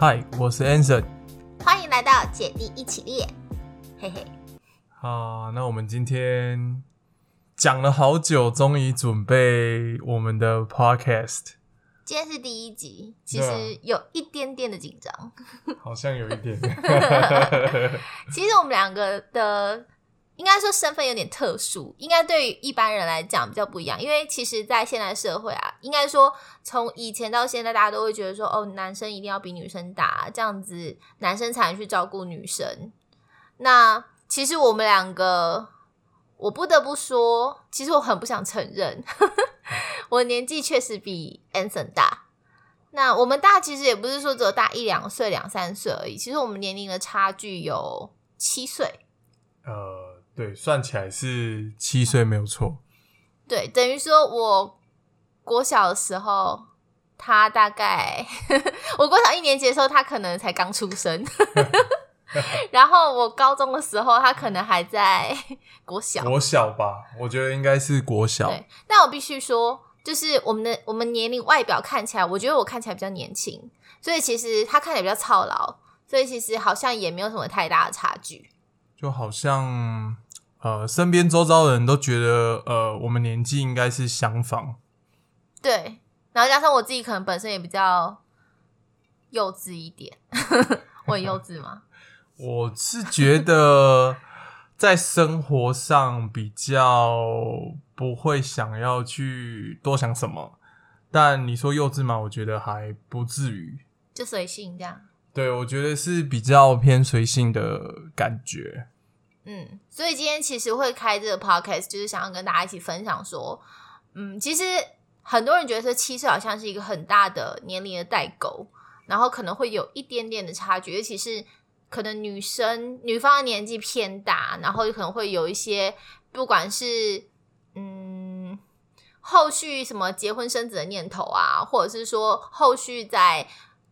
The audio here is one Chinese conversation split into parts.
嗨，我是 Anson。欢迎来到姐弟一起练，嘿嘿。好，那我们今天讲了好久，终于准备我们的 Podcast。今天是第一集，其实有一点点的紧张。好像有一点，其实我们两个的应该说身份有点特殊，应该对于一般人来讲比较不一样。因为其实，在现代社会啊，应该说从以前到现在，大家都会觉得说，哦，男生一定要比女生大，这样子男生才能去照顾女生。那其实我们两个，我不得不说，其实我很不想承认，我年纪确实比 Anson 大。那我们大其实也不是说只有大一两岁、两三岁而已，其实我们年龄的差距有七岁，呃，对，算起来是七岁没有错。对，等于说我国小的时候，他大概 我国小一年级的时候，他可能才刚出生，然后我高中的时候，他可能还在 国小，国小吧，我觉得应该是国小。对，但我必须说，就是我们的我们年龄外表看起来，我觉得我看起来比较年轻，所以其实他看起来比较操劳，所以其实好像也没有什么太大的差距。就好像呃，身边周遭的人都觉得呃，我们年纪应该是相仿。对，然后加上我自己可能本身也比较幼稚一点，我很幼稚吗？我是觉得在生活上比较不会想要去多想什么，但你说幼稚吗？我觉得还不至于。就随性这样。对，我觉得是比较偏随性的感觉。嗯，所以今天其实会开这个 podcast，就是想要跟大家一起分享说，嗯，其实很多人觉得说七岁好像是一个很大的年龄的代沟，然后可能会有一点点的差距，尤其是可能女生女方的年纪偏大，然后可能会有一些不管是嗯后续什么结婚生子的念头啊，或者是说后续在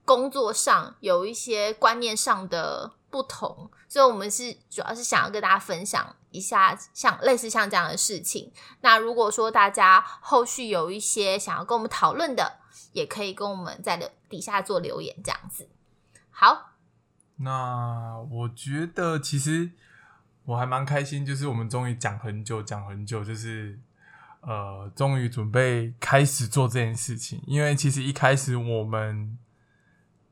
工作上有一些观念上的不同，所以我们是主要是想要跟大家分享一下像类似像这样的事情。那如果说大家后续有一些想要跟我们讨论的，也可以跟我们在留底下做留言这样子。好，那我觉得其实我还蛮开心，就是我们终于讲很久，讲很久，就是呃，终于准备开始做这件事情。因为其实一开始我们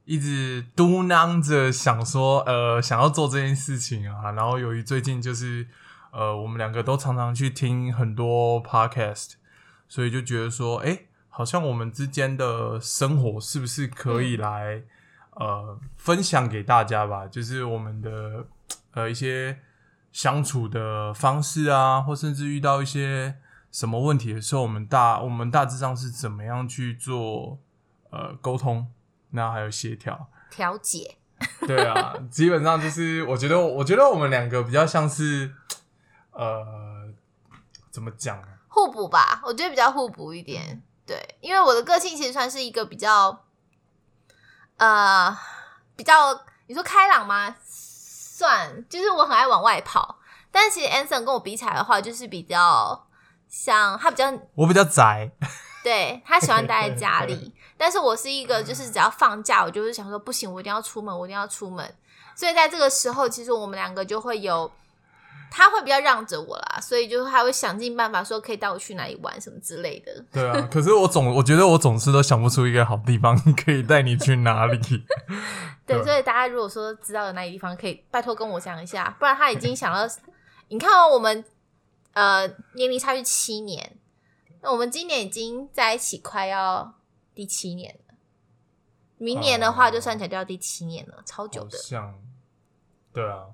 一直嘟囔着想说，呃，想要做这件事情啊。然后由于最近就是呃，我们两个都常常去听很多 podcast，所以就觉得说，哎、好像我们之间的生活是不是可以来、呃分享给大家吧？就是我们的呃一些相处的方式啊，或甚至遇到一些什么问题的时候，我们大我们大致上是怎么样去做呃沟通，那还有协调。调解，对啊，基本上就是我觉得，我觉得我们两个比较像是呃怎么讲啊？互补吧，我觉得比较互补一点。对，因为我的个性其实算是一个比较，呃，比较你说开朗吗？算，就是我很爱往外跑。但其实 Anson 跟我比起来的话，就是比较像他比较我比较宅，对他喜欢待在家里，但是我是一个就是只要放假，我就是想说不行，我一定要出门，我一定要出门。所以在这个时候，其实我们两个就会有，他会比较让着我啦，所以就是他会想尽办法说可以带我去哪里玩什么之类的。对啊。可是我总我觉得我总是都想不出一个好地方可以带你去哪里。对，对所以大家如果说知道有哪里地方可以，拜托跟我讲一下，不然他已经想到，你看哦，我们呃年龄差距七年，那我们今年已经在一起快要第七年了，明年的话就算起来就要第七年了，超久的。像，对啊。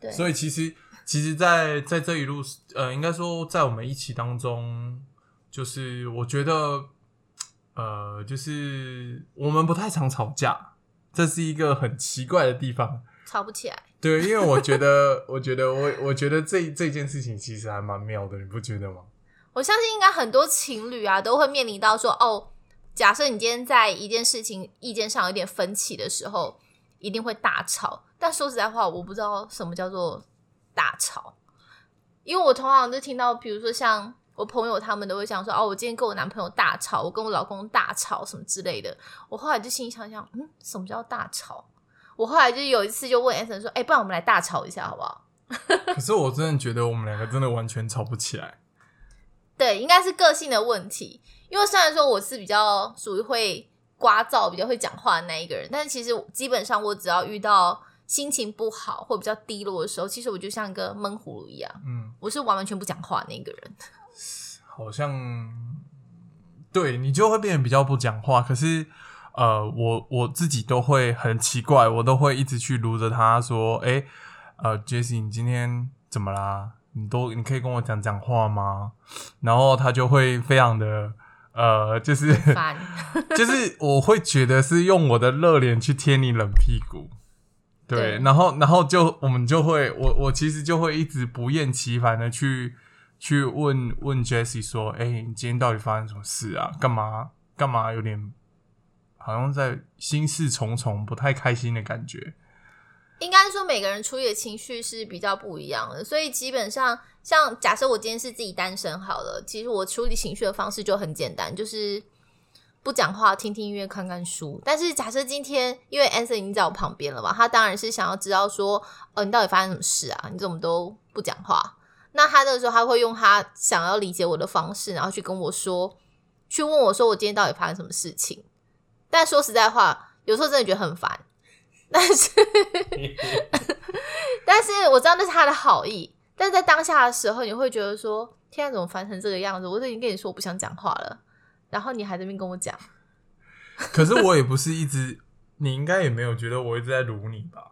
对，所以其实其实在，在这一路，呃，应该说在我们一起当中，就是我觉得，呃，就是我们不太常吵架，这是一个很奇怪的地方。吵不起来。对，因为我觉得，我觉得我我觉得这这件事情其实还蛮妙的，你不觉得吗？我相信应该很多情侣啊都会面临到说，哦，假设你今天在一件事情意见上有点分歧的时候，一定会大吵。但说实在话，我不知道什么叫做大吵，因为我通常就听到，比如说像我朋友他们都会想说，哦，我今天跟我男朋友大吵，我跟我老公大吵什么之类的。我后来就心里想想，嗯，什么叫大吵？我后来就有一次就问 Anson 说，哎、不然我们来大吵一下好不好？可是我真的觉得我们两个真的完全吵不起来。对，应该是个性的问题。因为虽然说我是比较属于会刮噪、比较会讲话的那一个人，但是其实基本上我只要遇到心情不好或比较低落的时候，其实我就像一个闷葫芦一样，嗯，我是完完全不讲话的那个人。好像对你就会变得比较不讲话。可是呃，我我自己都会很奇怪，我都会一直去撸着他说：“诶，呃，Jesse，你今天怎么啦？你都你可以跟我讲讲话吗？”然后他就会非常的呃，就是，就是我会觉得是用我的热脸去贴你冷屁股。对，对然后然后就我们就会，我我其实就会一直不厌其烦的去去问问 Jessie 说，哎、你今天到底发生什么事啊？干嘛干嘛？有点好像在心事重重，不太开心的感觉。应该说每个人处理的情绪是比较不一样的，所以基本上，像假设我今天是自己单身好了，其实我处理情绪的方式就很简单，就是不讲话，听听音乐，看看书。但是假设今天因为 Anson 已经在我旁边了嘛，他当然是想要知道说，呃，你到底发生什么事啊？你怎么都不讲话？那他那个时候他会用他想要理解我的方式，然后去跟我说，去问我说我今天到底发生什么事情。但说实在话，有时候真的觉得很烦。但是，但是我知道那是他的好意，但是在当下的时候，你会觉得说：“天啊，怎么烦成这个样子？我都已经跟你说我不想讲话了，然后你还在那边跟我讲。可是我也不是一直，你应该也没有觉得我一直在辱你吧？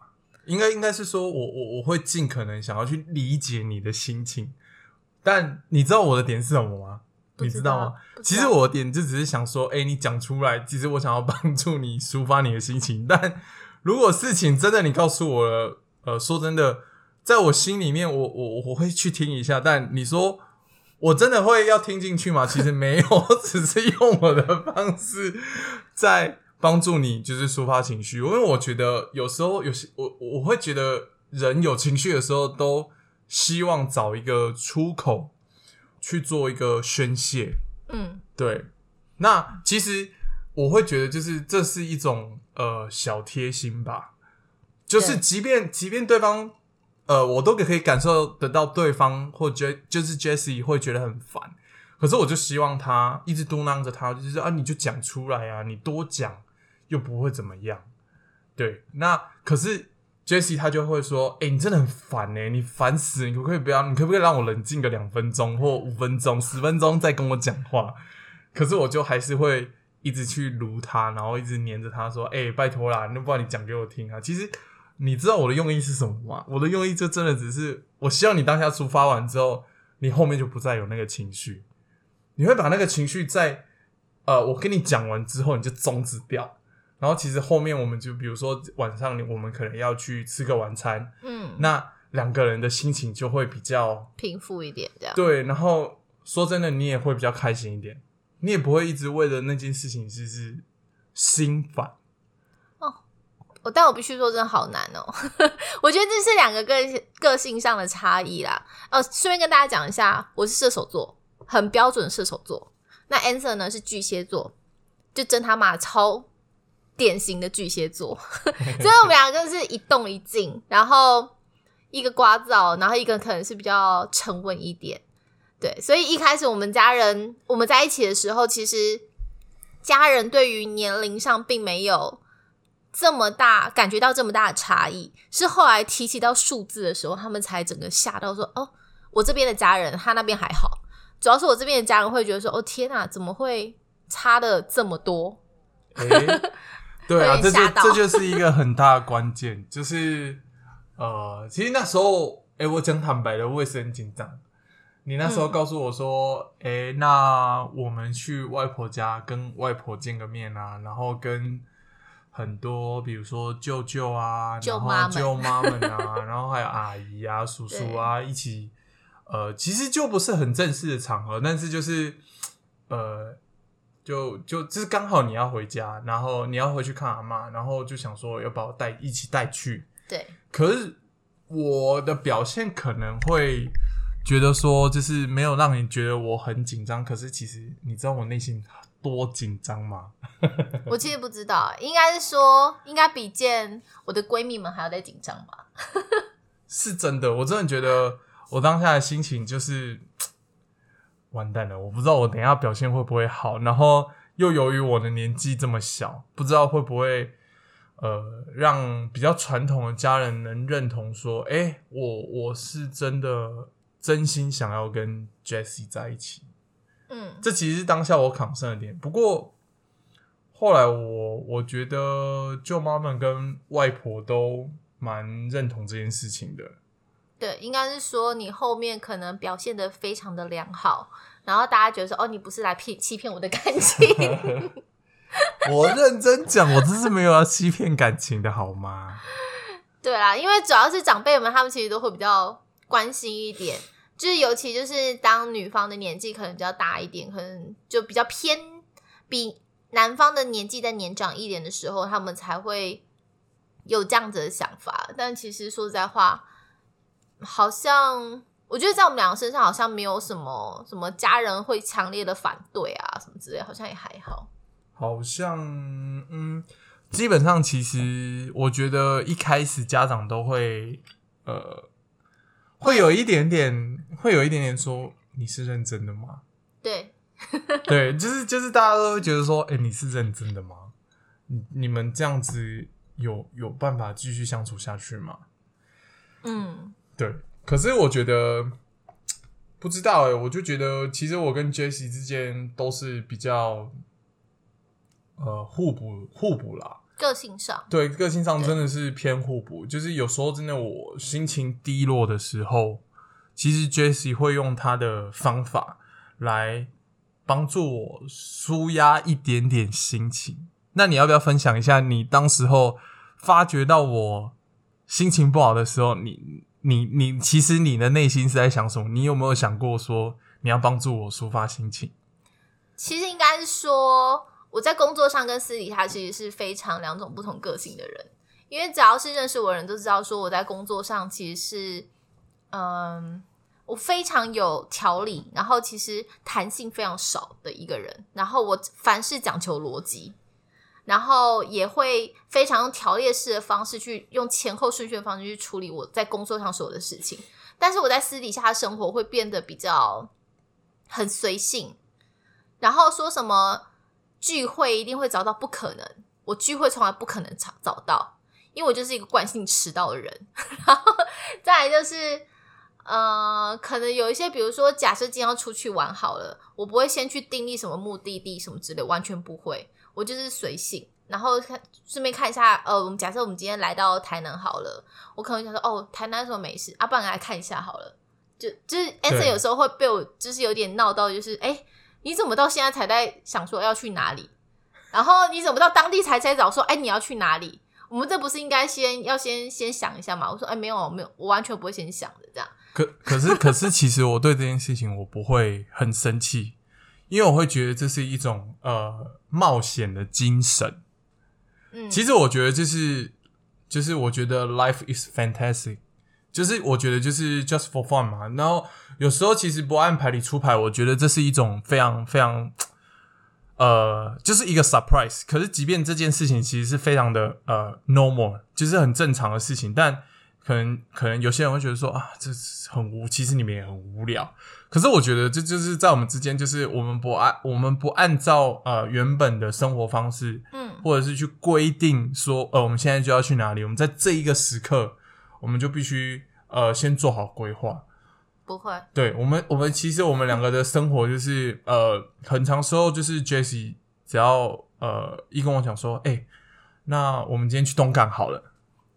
应该应该是说我我我会尽可能想要去理解你的心情，但你知道我的点是什么吗？知你知道吗？道其实我的点就只是想说，哎、你讲出来，其实我想要帮助你抒发你的心情。但如果事情真的你告诉我了，呃，说真的，在我心里面，我我我会去听一下。但你说我真的会要听进去吗？其实没有，我只是用我的方式在帮助你，就是抒发情绪。因为我觉得有时候有些我我会觉得人有情绪的时候，都希望找一个出口去做一个宣泄。嗯，对，那其实我会觉得，就是这是一种呃小贴心吧，就是即便即便对方呃，我都可以感受得到对方或觉就是 Jessie 会觉得很烦，可是我就希望他一直嘟囔着他，就是啊，你就讲出来啊，你多讲又不会怎么样。对，那可是 Jessie 他就会说：“哎、你真的很烦呢、你烦死！你可不可以不要？你可不可以让我冷静个两分钟或五分钟、十分钟再跟我讲话？”可是我就还是会一直去撸他，然后一直黏着他说：“哎、拜托啦，那不然你讲给我听啊！”其实你知道我的用意是什么吗？我的用意就真的只是，我希望你当下抒发完之后，你后面就不再有那个情绪，你会把那个情绪在呃，我跟你讲完之后，你就终止掉。然后其实后面我们就比如说晚上我们可能要去吃个晚餐，嗯，那两个人的心情就会比较平复一点这样。对，然后说真的，你也会比较开心一点，你也不会一直为了那件事情就是心烦哦。我但我必须说，真的好难哦。我觉得这是两个个性个性上的差异啦。呃，顺便跟大家讲一下，我是射手座，很标准射手座。那 Answer 呢是巨蟹座，就真他妈超典型的巨蟹座。所以我们两个是一动一静，然后一个聒噪，然后一个可能是比较沉稳一点。对，所以一开始我们家人我们在一起的时候，其实家人对于年龄上并没有这么大感觉到这么大的差异，是后来提起到数字的时候，他们才整个吓到说：“哦，我这边的家人，他那边还好。”主要是我这边的家人会觉得说：“哦，天哪，怎么会差的这么多诶，对啊，这就这就是一个很大的关键，就是呃，其实那时候，诶，我讲坦白的，我也是很紧张。你那时候嗯告诉我说，诶，那我们去外婆家跟外婆见个面啊，然后跟很多比如说舅舅啊，然后舅妈们舅妈们啊，然后还有阿姨啊、叔叔啊一起，呃，其实就不是很正式的场合，但是就是呃。就就就是刚好你要回家，然后你要回去看阿妈，然后就想说要把我带一起带去。？”对，可是我的表现可能会觉得说就是没有让你觉得我很紧张，可是其实你知道我内心多紧张吗？我其实不知道，应该是说，应该比见我的闺蜜们还要再紧张吧。是真的，我真的觉得我当下的心情就是完蛋了，我不知道我等一下表现会不会好，然后又由于我的年纪这么小，不知道会不会呃让比较传统的家人能认同说，哎、我我是真的真心想要跟 Jessie 在一起。嗯，这其实是当下我抗生的点。不过后来我我觉得舅妈们跟外婆都蛮认同这件事情的。对，应该是说你后面可能表现的非常的良好，然后大家觉得说，哦，你不是来骗欺骗我的感情。我认真讲，我真是没有要欺骗感情的好吗？对啦，因为主要是长辈们，他们其实都会比较关心一点，就是尤其就是当女方的年纪可能比较大一点，可能就比较偏比男方的年纪再年长一点的时候，他们才会有这样子的想法。但其实说实在话，好像我觉得在我们两个身上好像没有什么什么家人会强烈的反对啊什么之类，好像也还好。好像嗯，基本上其实我觉得一开始家长都会呃，会有一点点，会有一点点说你是认真的吗？对，对，就是就是大家都会觉得说，哎、你是认真的吗？你你们这样子有有办法继续相处下去吗？嗯，对，可是我觉得不知道哎、我就觉得其实我跟 Jessie 之间都是比较呃互补互补啦。个性上，对，个性上真的是偏互补，就是有时候真的我心情低落的时候，其实 Jessie 会用他的方法来帮助我舒压一点点心情。那你要不要分享一下你当时候发觉到我心情不好的时候，你你你其实你的内心是在想什么？你有没有想过说你要帮助我抒发心情？其实应该是说，我在工作上跟私底下其实是非常两种不同个性的人。因为只要是认识我的人都知道，说我在工作上其实是，嗯，我非常有条理，然后其实弹性非常少的一个人。然后我凡事讲求逻辑，然后也会非常用条列式的方式去用前后顺序的方式去处理我在工作上所有的事情。但是我在私底下生活会变得比较很随性，然后说什么聚会一定会找到，不可能，我聚会从来不可能找找到，因为我就是一个惯性迟到的人。然后再来就是，呃，可能有一些，比如说，假设今天要出去玩好了，我不会先去定义什么目的地什么之类，完全不会，我就是随性。然后看顺便看一下，呃，我们假设我们今天来到台南好了，我可能想说，哦，台南有什么美食啊？不然来看一下好了。就就是 Anson 有时候会被我就是有点闹到，就是哎、诶你怎么到现在才在想说要去哪里？然后你怎么到当地才在找说，哎、你要去哪里？我们这不是应该先要先先想一下吗？我说，哎、没有没有，我完全不会先想的这样。可可是可是，其实我对这件事情我不会很生气，因为我会觉得这是一种呃冒险的精神。嗯，其实我觉得就是就是我觉得 life is fantastic，就是我觉得就是 just for fun 嘛。然后有时候其实不按牌理出牌，我觉得这是一种非常非常呃，就是一个 surprise。可是即便这件事情其实是非常的呃 normal，就是很正常的事情，但可能可能有些人会觉得说啊，这很无，其实你们也很无聊。可是我觉得这就是在我们之间，就是我们不按我们不按照呃原本的生活方式，嗯或者是去规定说，呃，我们现在就要去哪里，我们在这一个时刻，我们就必须呃先做好规划。不会，对我们，我们其实我们两个的生活就是呃，很长时候就是 Jessie 只要呃一跟我讲说，哎、那我们今天去东港好了。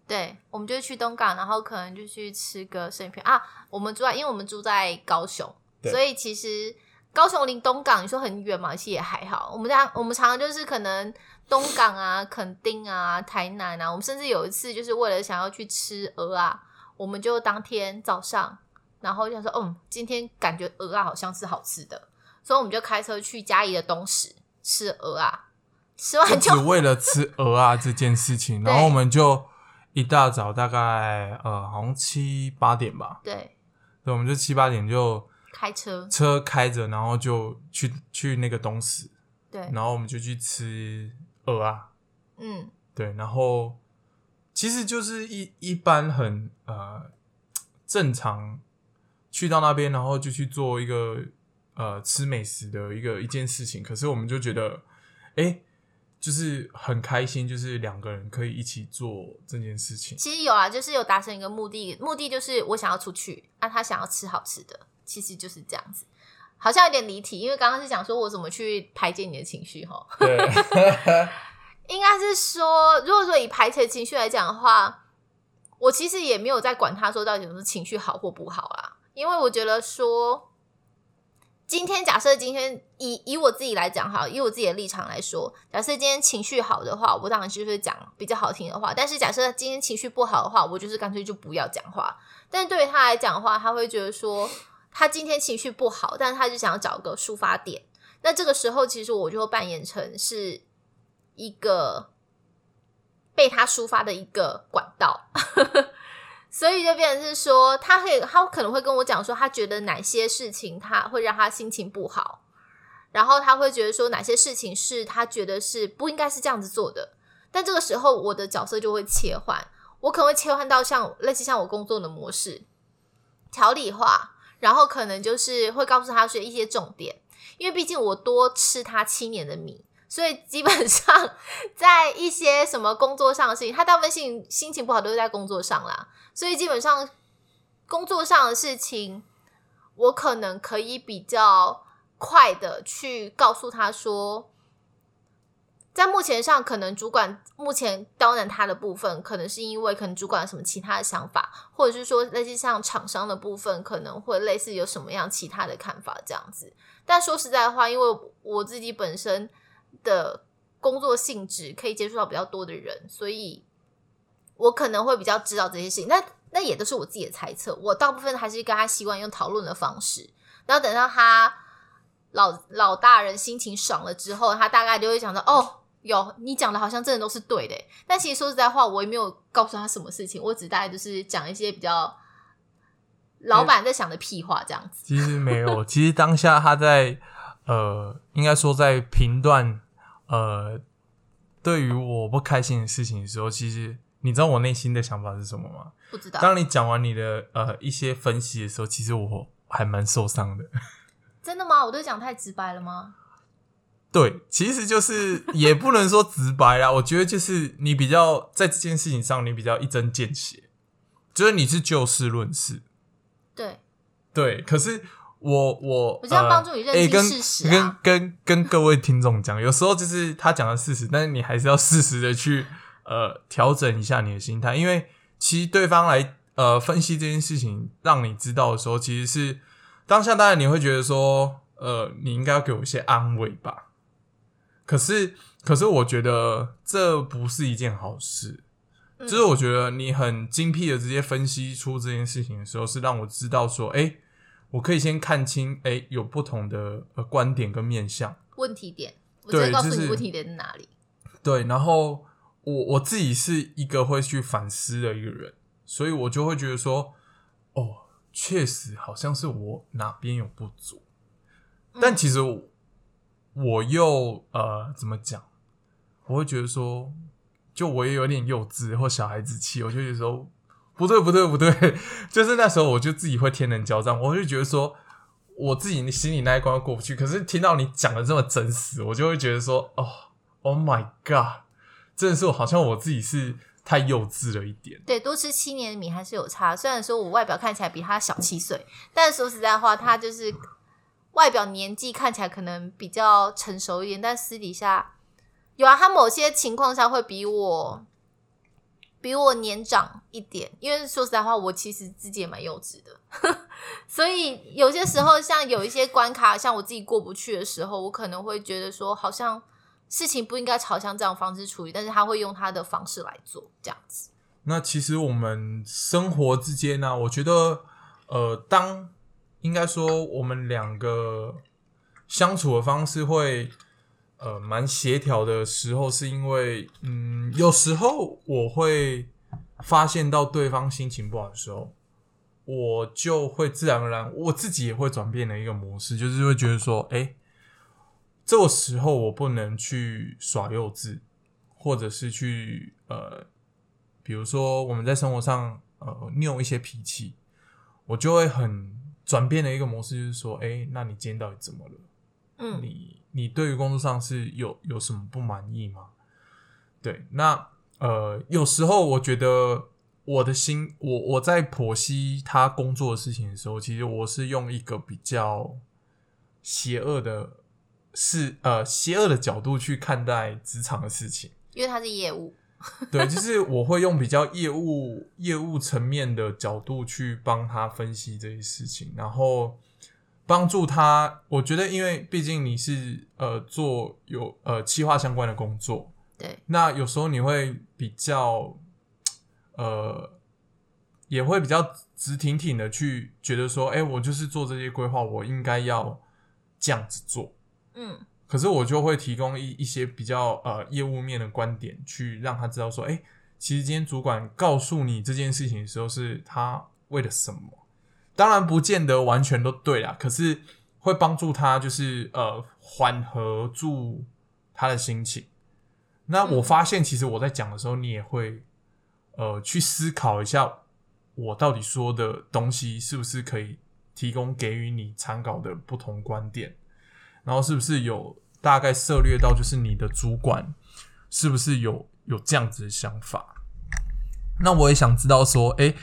对，我们就去东港，然后可能就去吃个生鱼片啊。我们住在，因为我们住在高雄，所以其实高雄离东港，你说很远嘛，其实也还好。我们常我们常常就是可能东港啊、垦丁啊、台南啊，我们甚至有一次就是为了想要去吃鹅啊，我们就当天早上，然后就想说，嗯，今天感觉鹅啊好像是好吃的，所以我们就开车去嘉义的东石吃鹅啊，吃完就就只为了吃鹅啊这件事情，然后我们就一大早大概呃好像七八点吧，对。对，我们就七八点就开车，车开着，然后就去去那个东石，对，然后我们就去吃鹅啊，嗯，对，然后其实就是一一般很呃正常去到那边，然后就去做一个呃吃美食的一个一件事情。可是我们就觉得，哎，就是很开心，就是两个人可以一起做这件事情。其实有啊，就是有达成一个目的，目的就是我想要出去，啊，他想要吃好吃的，其实就是这样子。好像有点离题，因为刚刚是讲说我怎么去排解你的情绪哈。对，应该是说，如果说以排解情绪来讲的话，我其实也没有在管他说到底是情绪好或不好啦，因为我觉得说，今天假设今天以以我自己来讲哈，以我自己的立场来说，假设今天情绪好的话，我当然就是讲比较好听的话；但是假设今天情绪不好的话，我就是干脆就不要讲话。但是对于他来讲的话，他会觉得说。他今天情绪不好，但是他就想要找个抒发点。那这个时候，其实我就会扮演成是一个被他抒发的一个管道，所以就变成是说，他会他可能会跟我讲说，他觉得哪些事情他会让他心情不好，然后他会觉得说哪些事情是他觉得是不应该是这样子做的。但这个时候，我的角色就会切换，我可能会切换到像类似像我工作的模式，条理化。然后可能就是会告诉他说一些重点，因为毕竟我多吃他七年的米，所以基本上在一些什么工作上的事情，他大部分心心情不好都是在工作上啦，所以基本上工作上的事情，我可能可以比较快的去告诉他说。在目前上，可能主管目前刁难他的部分，可能是因为可能主管有什么其他的想法，或者是说类似像厂商的部分，可能会类似有什么样其他的看法这样子。但说实在话，因为我自己本身的工作性质可以接触到比较多的人，所以我可能会比较知道这些事情。那那也都是我自己的猜测。我大部分还是跟他习惯用讨论的方式，然后等到他老老大人心情爽了之后，他大概就会想到哦。有你讲的，好像真的都是对的。但其实说实在话，我也没有告诉他什么事情，我只大概就是讲一些比较老板在想的屁话这样子。其实没有，其实当下他在呃，应该说在评断呃，对于我不开心的事情的时候，其实你知道我内心的想法是什么吗？不知道。当你讲完你的呃一些分析的时候，其实我还蛮受伤的。真的吗？我都讲太直白了吗？对，其实就是也不能说直白啦。我觉得就是你比较在这件事情上，你比较一针见血，就是你是就事论事。对对，可是我我我这样帮助你认清事实啊。跟跟跟各位听众讲，有时候就是他讲的事实，但是你还是要适时的去呃调整一下你的心态，因为其实对方来呃分析这件事情，让你知道的时候，其实是当下当然你会觉得说，呃，你应该要给我一些安慰吧。可是，可是，我觉得这不是一件好事。就是我觉得你很精辟的直接分析出这件事情的时候，是让我知道说，哎，我可以先看清，哎，有不同的呃观点跟面向。问题点，我直接告诉你问题点在哪里。对，然后我我自己是一个会去反思的一个人，所以我就会觉得说，哦，确实好像是我哪边有不足，但其实我。我又呃，怎么讲？我会觉得说，就我也有点幼稚或小孩子气，我就觉得说，不对不对不对，就是那时候我就自己会天人交战，我就觉得说，我自己心里那一关过不去。可是听到你讲的这么真实，我就会觉得说，哦，Oh my God，真的是我好像我自己是太幼稚了一点。对，多吃七年的米还是有差。虽然说我外表看起来比他小七岁，但说实在话，他就是。外表年纪看起来可能比较成熟一点，但私底下有啊，他某些情况下会比我比我年长一点。因为说实在话，我其实自己也蛮幼稚的，所以有些时候像有一些关卡，像我自己过不去的时候，我可能会觉得说，好像事情不应该朝向这样方式处理，但是他会用他的方式来做这样子。那其实我们生活之间呢，我觉得呃，当应该说，我们两个相处的方式会呃蛮协调的时候，是因为嗯，有时候我会发现到对方心情不好的时候，我就会自然而然，我自己也会转变的一个模式，就是会觉得说，哎，这个时候我不能去耍幼稚，或者是去呃，比如说我们在生活上呃拗一些脾气，我就会很转变的一个模式，就是说，哎，那你今天到底怎么了？嗯，你你对于工作上是有有什么不满意吗？对，那呃，有时候我觉得我的心，我我在剖析他工作的事情的时候，其实我是用一个比较邪恶的，是呃邪恶的角度去看待职场的事情，因为他是业务，对，就是我会用比较业务业务层面的角度去帮他分析这些事情，然后帮助他。我觉得，因为毕竟你是呃做有呃企划相关的工作。对，那有时候你会比较，呃，也会比较直挺挺的去觉得说，哎，我就是做这些规划，我应该要这样子做。嗯，可是我就会提供一一些比较呃业务面的观点，去让他知道说，哎，其实今天主管告诉你这件事情的时候，是他为了什么？当然不见得完全都对啦，可是会帮助他，就是呃缓和住他的心情。那我发现，其实我在讲的时候，你也会呃去思考一下，我到底说的东西是不是可以提供给予你参考的不同观点，然后是不是有大概涉略到，就是你的主管是不是有有这样子的想法？那我也想知道说，诶，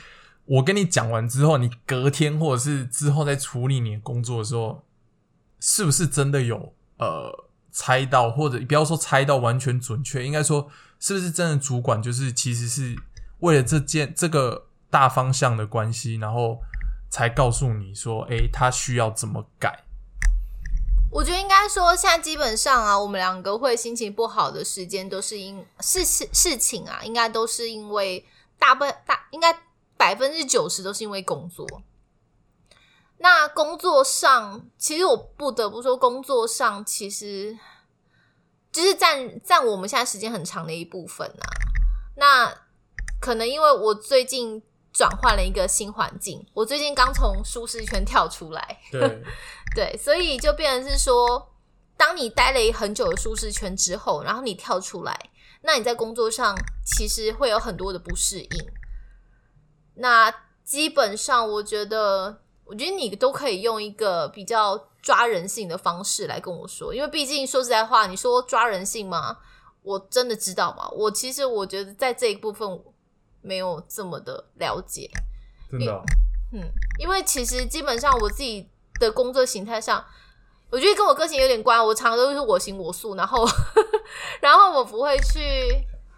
我跟你讲完之后，你隔天或者是之后在处理你的工作的时候，是不是真的有呃？猜到或者不要说猜到完全准确，应该说是不是真的主管就是其实是为了这件这个大方向的关系，然后才告诉你说，诶，他需要怎么改？我觉得应该说，现在基本上啊，我们两个会心情不好的时间都是因事事事情啊，应该都是因为大半大应该百分之九十都是因为工作。那工作上，其实我不得不说，工作上其实就是占占我们现在时间很长的一部分啊。那可能因为我最近转换了一个新环境，我最近刚从舒适圈跳出来，对 对，所以就变成是说，当你待了很久的舒适圈之后，然后你跳出来，那你在工作上其实会有很多的不适应。那基本上，我觉得。我觉得你都可以用一个比较抓人性的方式来跟我说，因为毕竟说实在话，你说抓人性吗？我真的知道吗？我其实我觉得在这一部分没有这么的了解，真的。嗯，因为其实基本上我自己的工作形态上，我觉得跟我个性有点关。我常常都是我行我素，然后 然后我不会去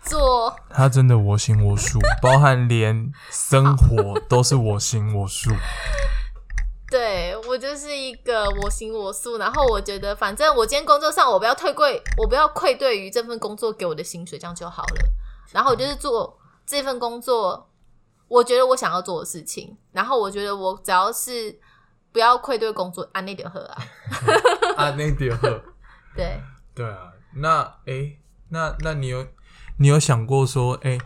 做。他真的我行我素，包含连生活都是我行我素。对我就是一个我行我素，然后我觉得反正我今天工作上我不要退贵，我不要愧对于这份工作给我的薪水，这样就好了。然后我就是做这份工作，我觉得我想要做的事情，然后我觉得我只要是不要愧对工作，安内点喝啊，安内点喝，对对啊。那哎，那那你有你有想过说，哎？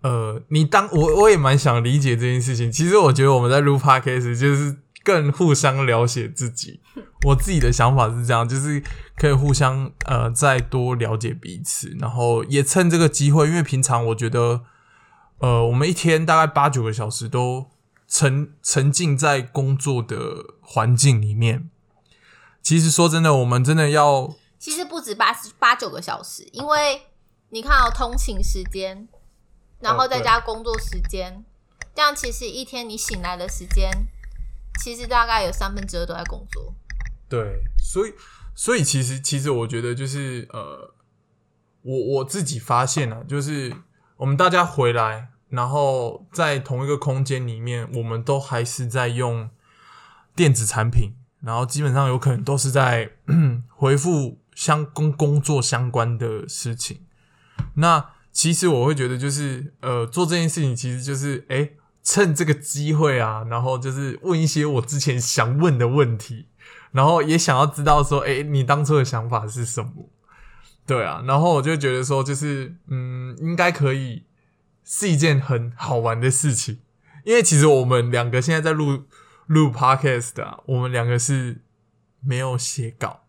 呃，你当我我也蛮想理解这件事情。其实我觉得我们在录 podcast 就是更互相了解自己。我自己的想法是这样，就是可以互相呃再多了解彼此，然后也趁这个机会，因为平常我觉得呃我们一天大概八九个小时都沉沉浸在工作的环境里面。其实说真的，我们真的要其实不止八八九个小时，因为你看哦，通勤时间。然后再加工作时间，这样其实一天你醒来的时间，其实大概有三分之二都在工作。对，所以所以其实其实我觉得就是呃，我我自己发现了，就是我们大家回来，然后在同一个空间里面，我们都还是在用电子产品，然后基本上有可能都是在 回复相工工作相关的事情，那。其实我会觉得，就是呃，做这件事情，其实就是哎，趁这个机会啊，然后就是问一些我之前想问的问题，然后也想要知道说，哎，你当初的想法是什么？对啊，然后我就觉得说，就是嗯，应该可以是一件很好玩的事情，因为其实我们两个现在在录录 podcast 啊，我们两个是没有写稿，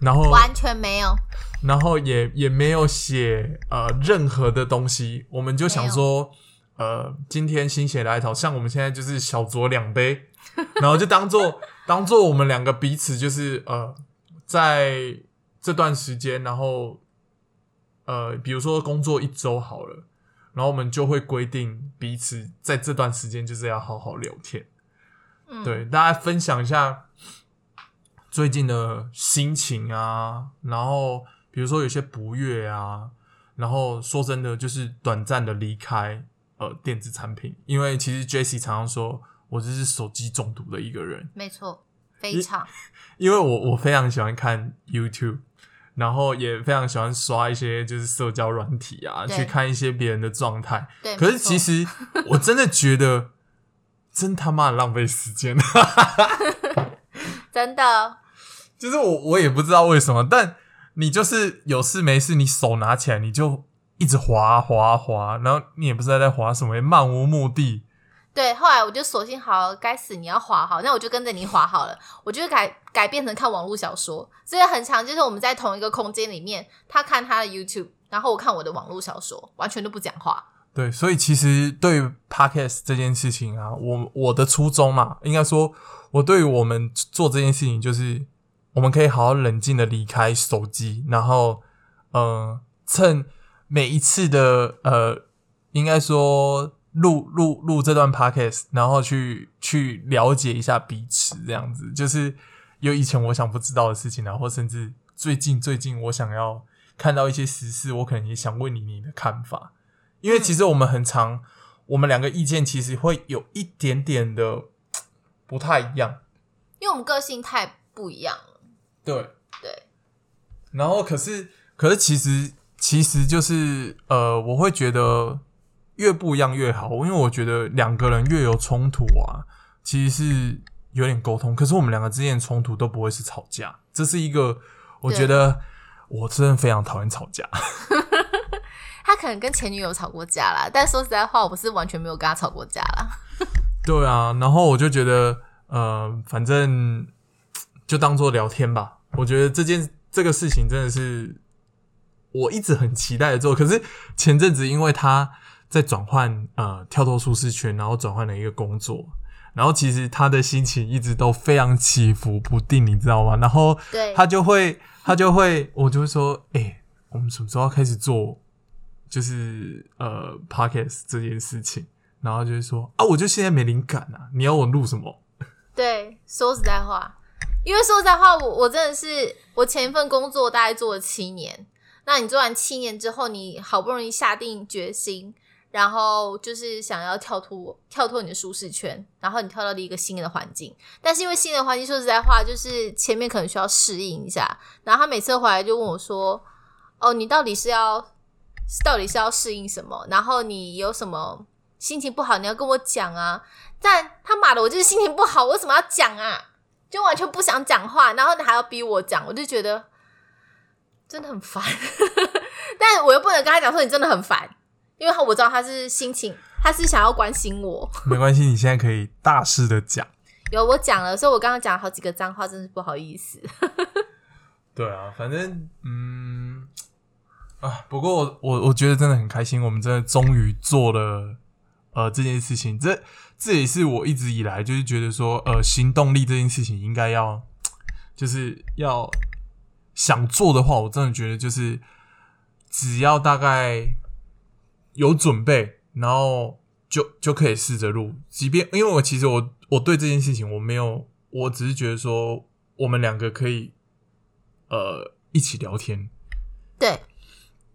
然后完全没有。然后也也没有写呃任何的东西，我们就想说，呃，今天心血来潮，像我们现在就是小酌两杯，然后就当做当做我们两个彼此就是呃，在这段时间，然后呃，比如说工作一周好了，然后我们就会规定彼此在这段时间就是要好好聊天，嗯，对，大家分享一下最近的心情啊，然后。比如说有些不悦啊，然后说真的，就是短暂的离开呃电子产品，因为其实 Jessie 常常说我就是手机中毒的一个人，没错，非常，因为我我非常喜欢看 YouTube，然后也非常喜欢刷一些就是社交软体啊，去看一些别人的状态。对，可是其实 我真的觉得真他妈的浪费时间，真的，就是我我也不知道为什么，但。你就是有事没事，你手拿起来你就一直滑滑滑，然后你也不知道在滑什么，漫无目的。对，后来我就索性好，该死你要滑好，那我就跟着你滑好了。我就改改变成看网络小说，所以很长，就是我们在同一个空间里面，他看他的 YouTube，然后我看我的网络小说，完全都不讲话。对，所以其实对于 Podcast 这件事情啊，我我的初衷嘛，应该说，我对于我们做这件事情就是。我们可以好好冷静的离开手机，然后，呃，趁每一次的呃，应该说录录录这段 podcast，然后去去了解一下彼此，这样子。就是有以前我想不知道的事情，然后甚至最近最近我想要看到一些实事，我可能也想问你你的看法，因为其实我们很常，我们两个意见其实会有一点点的不太一样，因为我们个性太不一样了。对。对，然后可是可是其实其实就是呃，我会觉得越不一样越好，因为我觉得两个人越有冲突啊，其实是有点沟通。可是我们两个之间冲突都不会是吵架，这是一个我觉得我真的非常讨厌吵架。他可能跟前女友吵过架啦，但说实在话，我是完全没有跟他吵过架啦。对啊，然后我就觉得呃，反正。就当做聊天吧。我觉得这件这个事情真的是我一直很期待的做。可是前阵子因为他在转换呃跳脱舒适圈，然后转换了一个工作，然后其实他的心情一直都非常起伏不定，你知道吗？然后他就会他就会我就会说，哎，我们什么时候要开始做？就是呃 podcast 这件事情，然后就会说啊，我就现在没灵感啊，你要我录什么？对，说实在话。因为说实在话，我我真的是我前一份工作大概做了七年。那你做完七年之后，你好不容易下定决心，然后就是想要跳脱跳脱你的舒适圈，然后你跳到了一个新的环境。但是因为新的环境，说实在话，就是前面可能需要适应一下。然后他每次回来就问我说：“哦，你到底是要到底是要适应什么？然后你有什么心情不好，你要跟我讲啊。”但他妈的，我就是心情不好，我为什么要讲啊？就完全不想讲话，然后你还要逼我讲，我就觉得真的很烦。但我又不能跟他讲说你真的很烦，因为我知道他是心情，他是想要关心我。没关系，你现在可以大肆的讲。有我讲了，所以我刚刚讲了好几个脏话，真是不好意思。对啊，反正嗯啊，不过我我我觉得真的很开心，我们真的终于做了呃这件事情，这。这也是我一直以来就是觉得说，呃，行动力这件事情应该要，就是要想做的话，我真的觉得就是只要大概有准备，然后就就可以试着录。即便因为我其实我我对这件事情我没有，我只是觉得说我们两个可以呃一起聊天。对，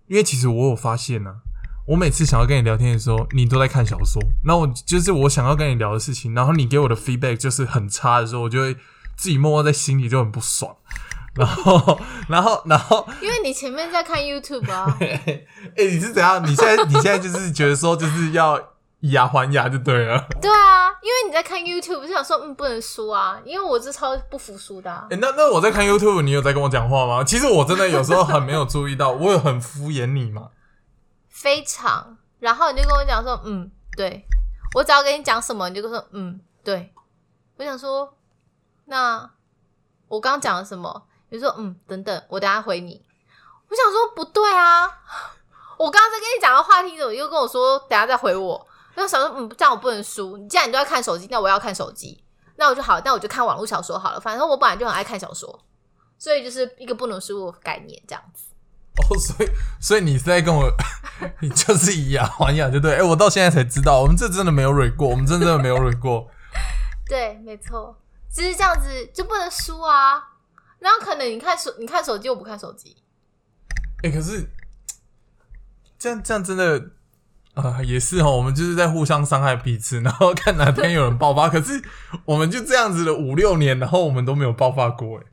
因为其实我有发现呢。我每次想要跟你聊天的时候，你都在看小说。那我就是我想要跟你聊的事情，然后你给我的 feedback 就是很差的时候，我就会自己默默在心里就很不爽。然后，然后，然后，因为你前面在看 YouTube 啊。哎，你是怎样？你现在你现在就是觉得说就是要以牙还牙就对了。对啊，因为你在看 YouTube，就想说嗯不能输啊，因为我是超不服输的。哎，那那我在看 YouTube，你有在跟我讲话吗？其实我真的有时候很没有注意到，我有很敷衍你吗。非常，然后你就跟我讲说，嗯，对，我只要跟你讲什么，你就说嗯，对。我想说，那我刚刚讲了什么？你说嗯，等等，我等下回你。我想说不对啊，我刚刚在跟你讲的话题，怎么又跟我说等下再回我？我想说嗯，这样我不能输。你既然你都要看手机，那我要看手机，那我就好，那我就看网络小说好了。反正我本来就很爱看小说，所以就是一个不能输的概念，这样子。哦，所以所以你是在跟我，你就是以牙还牙，对不对？哎，我到现在才知道，我们这真的没有蕊过，我们真的没有蕊过。对，没错，只是这样子就不能输啊。然后可能你看手，你看手机，我不看手机。哎，可是 这样这样真的啊，也是哦。我们就是在互相伤害彼此，然后看哪天有人爆发。可是我们就这样子的五六年，然后我们都没有爆发过，哎。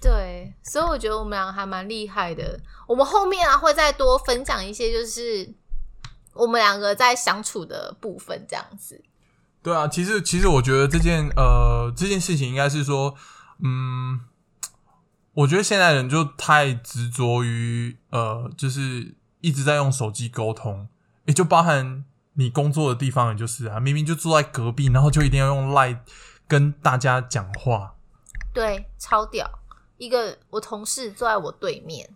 对，所以我觉得我们两个还蛮厉害的。我们后面啊会再多分享一些，就是我们两个在相处的部分，这样子。对啊，其实其实我觉得这件呃这件事情应该是说，嗯，我觉得现在人就太执着于呃，就是一直在用手机沟通，也就包含你工作的地方，也就是啊，明明就坐在隔壁，然后就一定要用赖跟大家讲话。对，超屌。一个我同事坐在我对面，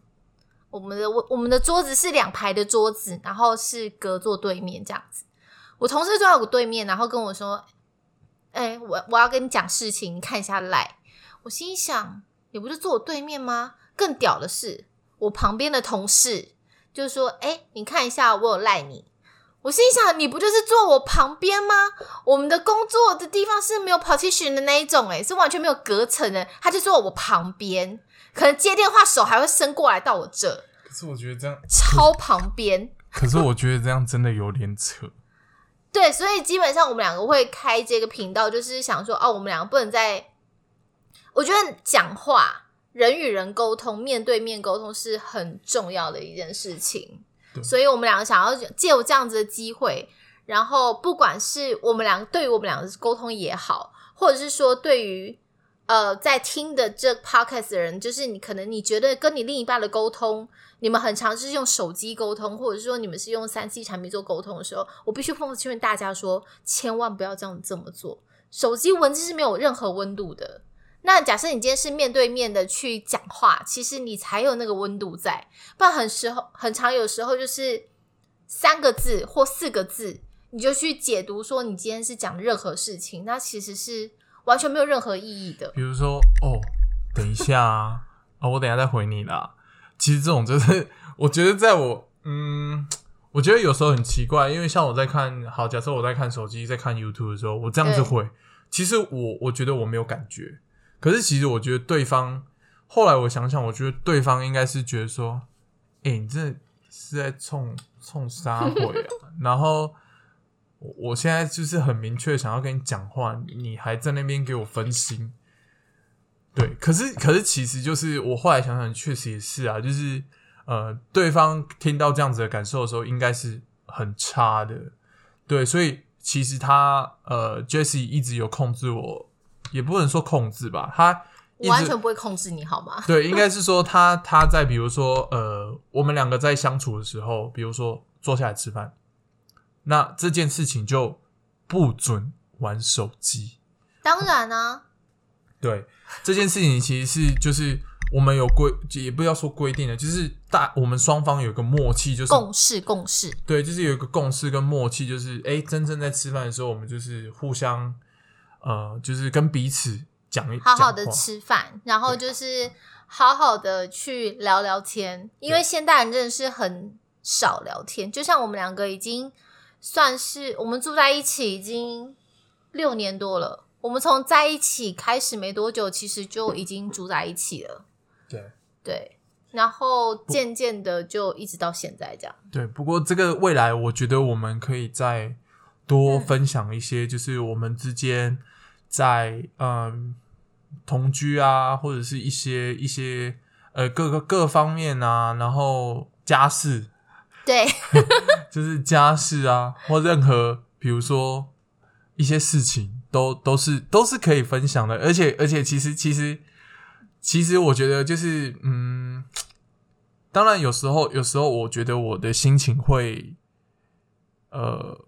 我们的我我们的桌子是两排的桌子，然后是隔坐对面这样子。我同事坐在我对面，然后跟我说：“哎，我我要跟你讲事情，你看一下赖。”我心想：“你不是坐我对面吗？”更屌的是，我旁边的同事就说：“哎，你看一下，我有赖你。”我心想，你不就是坐我旁边吗？我们的工作的地方是没有 partition 的那一种，诶是完全没有隔层的。他就坐我旁边，可能接电话手还会伸过来到我这。可是我觉得这样超旁边。可是我觉得这样真的有点扯。对，所以基本上我们两个会开这个频道，就是想说，哦，我们两个不能在。我觉得讲话，人与人沟通，面对面沟通是很重要的一件事情。所以，我们两个想要借有这样子的机会，然后不管是我们两个对于我们两个沟通也好，或者是说对于呃在听的这 podcast 的人，就是你可能你觉得跟你另一半的沟通，你们很常是用手机沟通，或者是说你们是用三 C 产品做沟通的时候，我必须奉劝大家说，千万不要这样这么做。手机文字是没有任何温度的。那假设你今天是面对面的去讲话，其实你才有那个温度在。不然很时候很长，有时候就是三个字或四个字，你就去解读说你今天是讲任何事情，那其实是完全没有任何意义的。比如说，哦，等一下啊，哦，我等下再回你啦。其实这种就是，我觉得在我，嗯，我觉得有时候很奇怪，因为像我在看，好，假设我在看手机，在看 YouTube 的时候，我这样子回，其实我我觉得我没有感觉。可是，其实我觉得对方后来我想想，我觉得对方应该是觉得说：“哎，你这是在冲冲杀鬼啊！” 然后我我现在就是很明确想要跟你讲话，你还在那边给我分心。对，可是可是，其实就是我后来想想，确实也是啊，就是呃，对方听到这样子的感受的时候，应该是很差的。对，所以其实他呃，Jesse 一直有控制我。也不能说控制吧，他完全不会控制你好吗？对，应该是说他他在比如说呃，我们两个在相处的时候，比如说坐下来吃饭，那这件事情就不准玩手机。当然啊，对这件事情其实是就是我们有规，也不要说规定的，就是大我们双方有个默契，就是共识共识。对，就是有一个共识跟默契，就是哎，真正在吃饭的时候，我们就是互相。呃，就是跟彼此讲一好好的吃饭，然后就是好好的去聊聊天，因为现代人真的是很少聊天。就像我们两个已经算是我们住在一起已经六年多了，我们从在一起开始没多久，其实就已经住在一起了。对对，然后渐渐的就一直到现在这样。对，不过这个未来，我觉得我们可以再多分享一些，就是我们之间。在嗯同居啊，或者是一些一些呃各个各方面啊，然后家事，对，就是家事啊，或任何比如说一些事情，都都是都是可以分享的。而且而且，其实其实其实，我觉得就是嗯，当然有时候有时候，我觉得我的心情会呃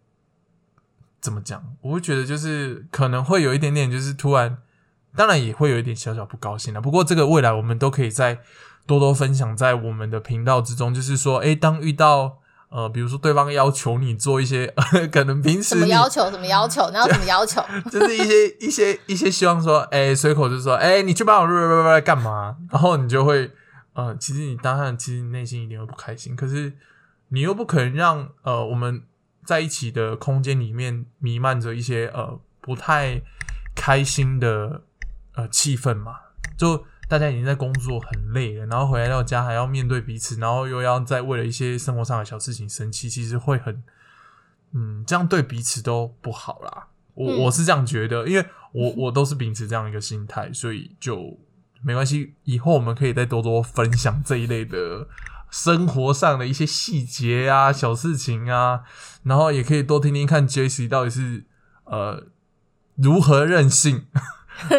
怎么讲？我会觉得就是可能会有一点点，就是突然，当然也会有一点小小不高兴了。不过这个未来我们都可以再多多分享在我们的频道之中，就是说，诶，当遇到呃，比如说对方要求你做一些 可能平时什么要求？什么要求？你要什么要求？就是一些一些一些希望说，哎、随口就说，哎、你去帮我干嘛？然后你就会，呃，其实你当然其实你内心一定会不开心，可是你又不可能让呃我们在一起的空间里面弥漫着一些呃不太开心的呃气氛嘛，就。大家已经在工作很累了，然后回来到家还要面对彼此，然后又要再为了一些生活上的小事情生气，其实会很，嗯，这样对彼此都不好啦。我、嗯我是这样觉得，因为我 我都是秉持这样一个心态，所以就没关系。以后我们可以再多多分享这一类的生活上的一些细节啊、小事情啊，然后也可以多听听看 J C 到底是呃如何任性，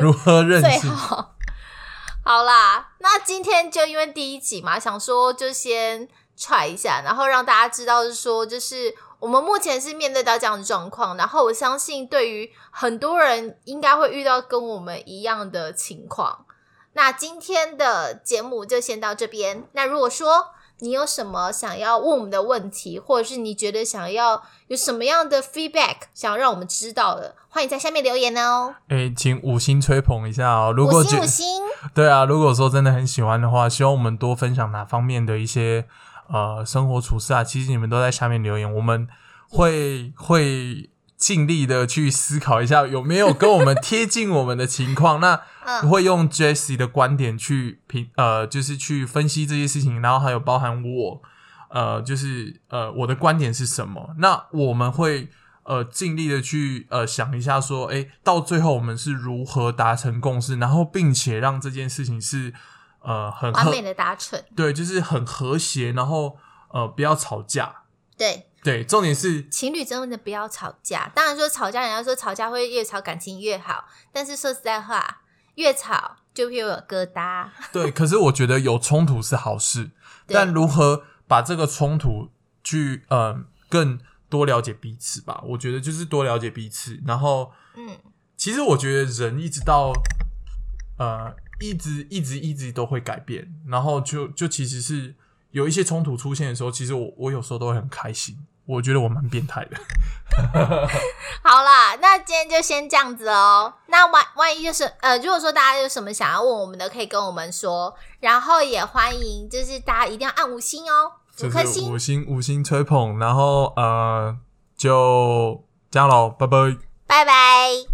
如何任性。好。好啦，那今天就因为第一集嘛，想说就先踹一下，然后让大家知道是说，就是我们目前是面对到这样的状况，然后我相信对于很多人应该会遇到跟我们一样的情况。那今天的节目就先到这边。那如果说你有什么想要问我们的问题，或者是你觉得想要有什么样的 feedback 想要让我们知道的，欢迎在下面留言哦。哎、请五星吹捧一下哦！如果五星五星。对啊，如果说真的很喜欢的话，希望我们多分享哪方面的一些呃生活处事啊，其实你们都在下面留言，我们会会尽力的去思考一下有没有跟我们贴近我们的情况，那 嗯会用 Jesse 的观点去评呃，就是去分析这些事情，然后还有包含我呃，就是呃我的观点是什么，那我们会。呃，尽力的去呃想一下，说，诶，到最后我们是如何达成共识，然后并且让这件事情是呃很和完美的达成。对，就是很和谐，然后呃不要吵架。对，对，重点是情侣真的不要吵架。当然说吵架，人家说吵架会越吵感情越好，但是说实在话，越吵就越有疙瘩。对，可是我觉得有冲突是好事，但如何把这个冲突去呃更多了解彼此吧？我觉得就是多了解彼此，然后嗯，其实我觉得人一直到呃一直一直一直都会改变，然后就就其实是有一些冲突出现的时候，其实我我有时候都会很开心，我觉得我蛮变态的。好啦，那今天就先这样子哦。那万万一就是呃，如果说大家有什么想要问我们的，可以跟我们说，然后也欢迎就是大家一定要按五星哦，五颗星五。星五星吹捧，然后呃就这样喽，拜拜。拜拜。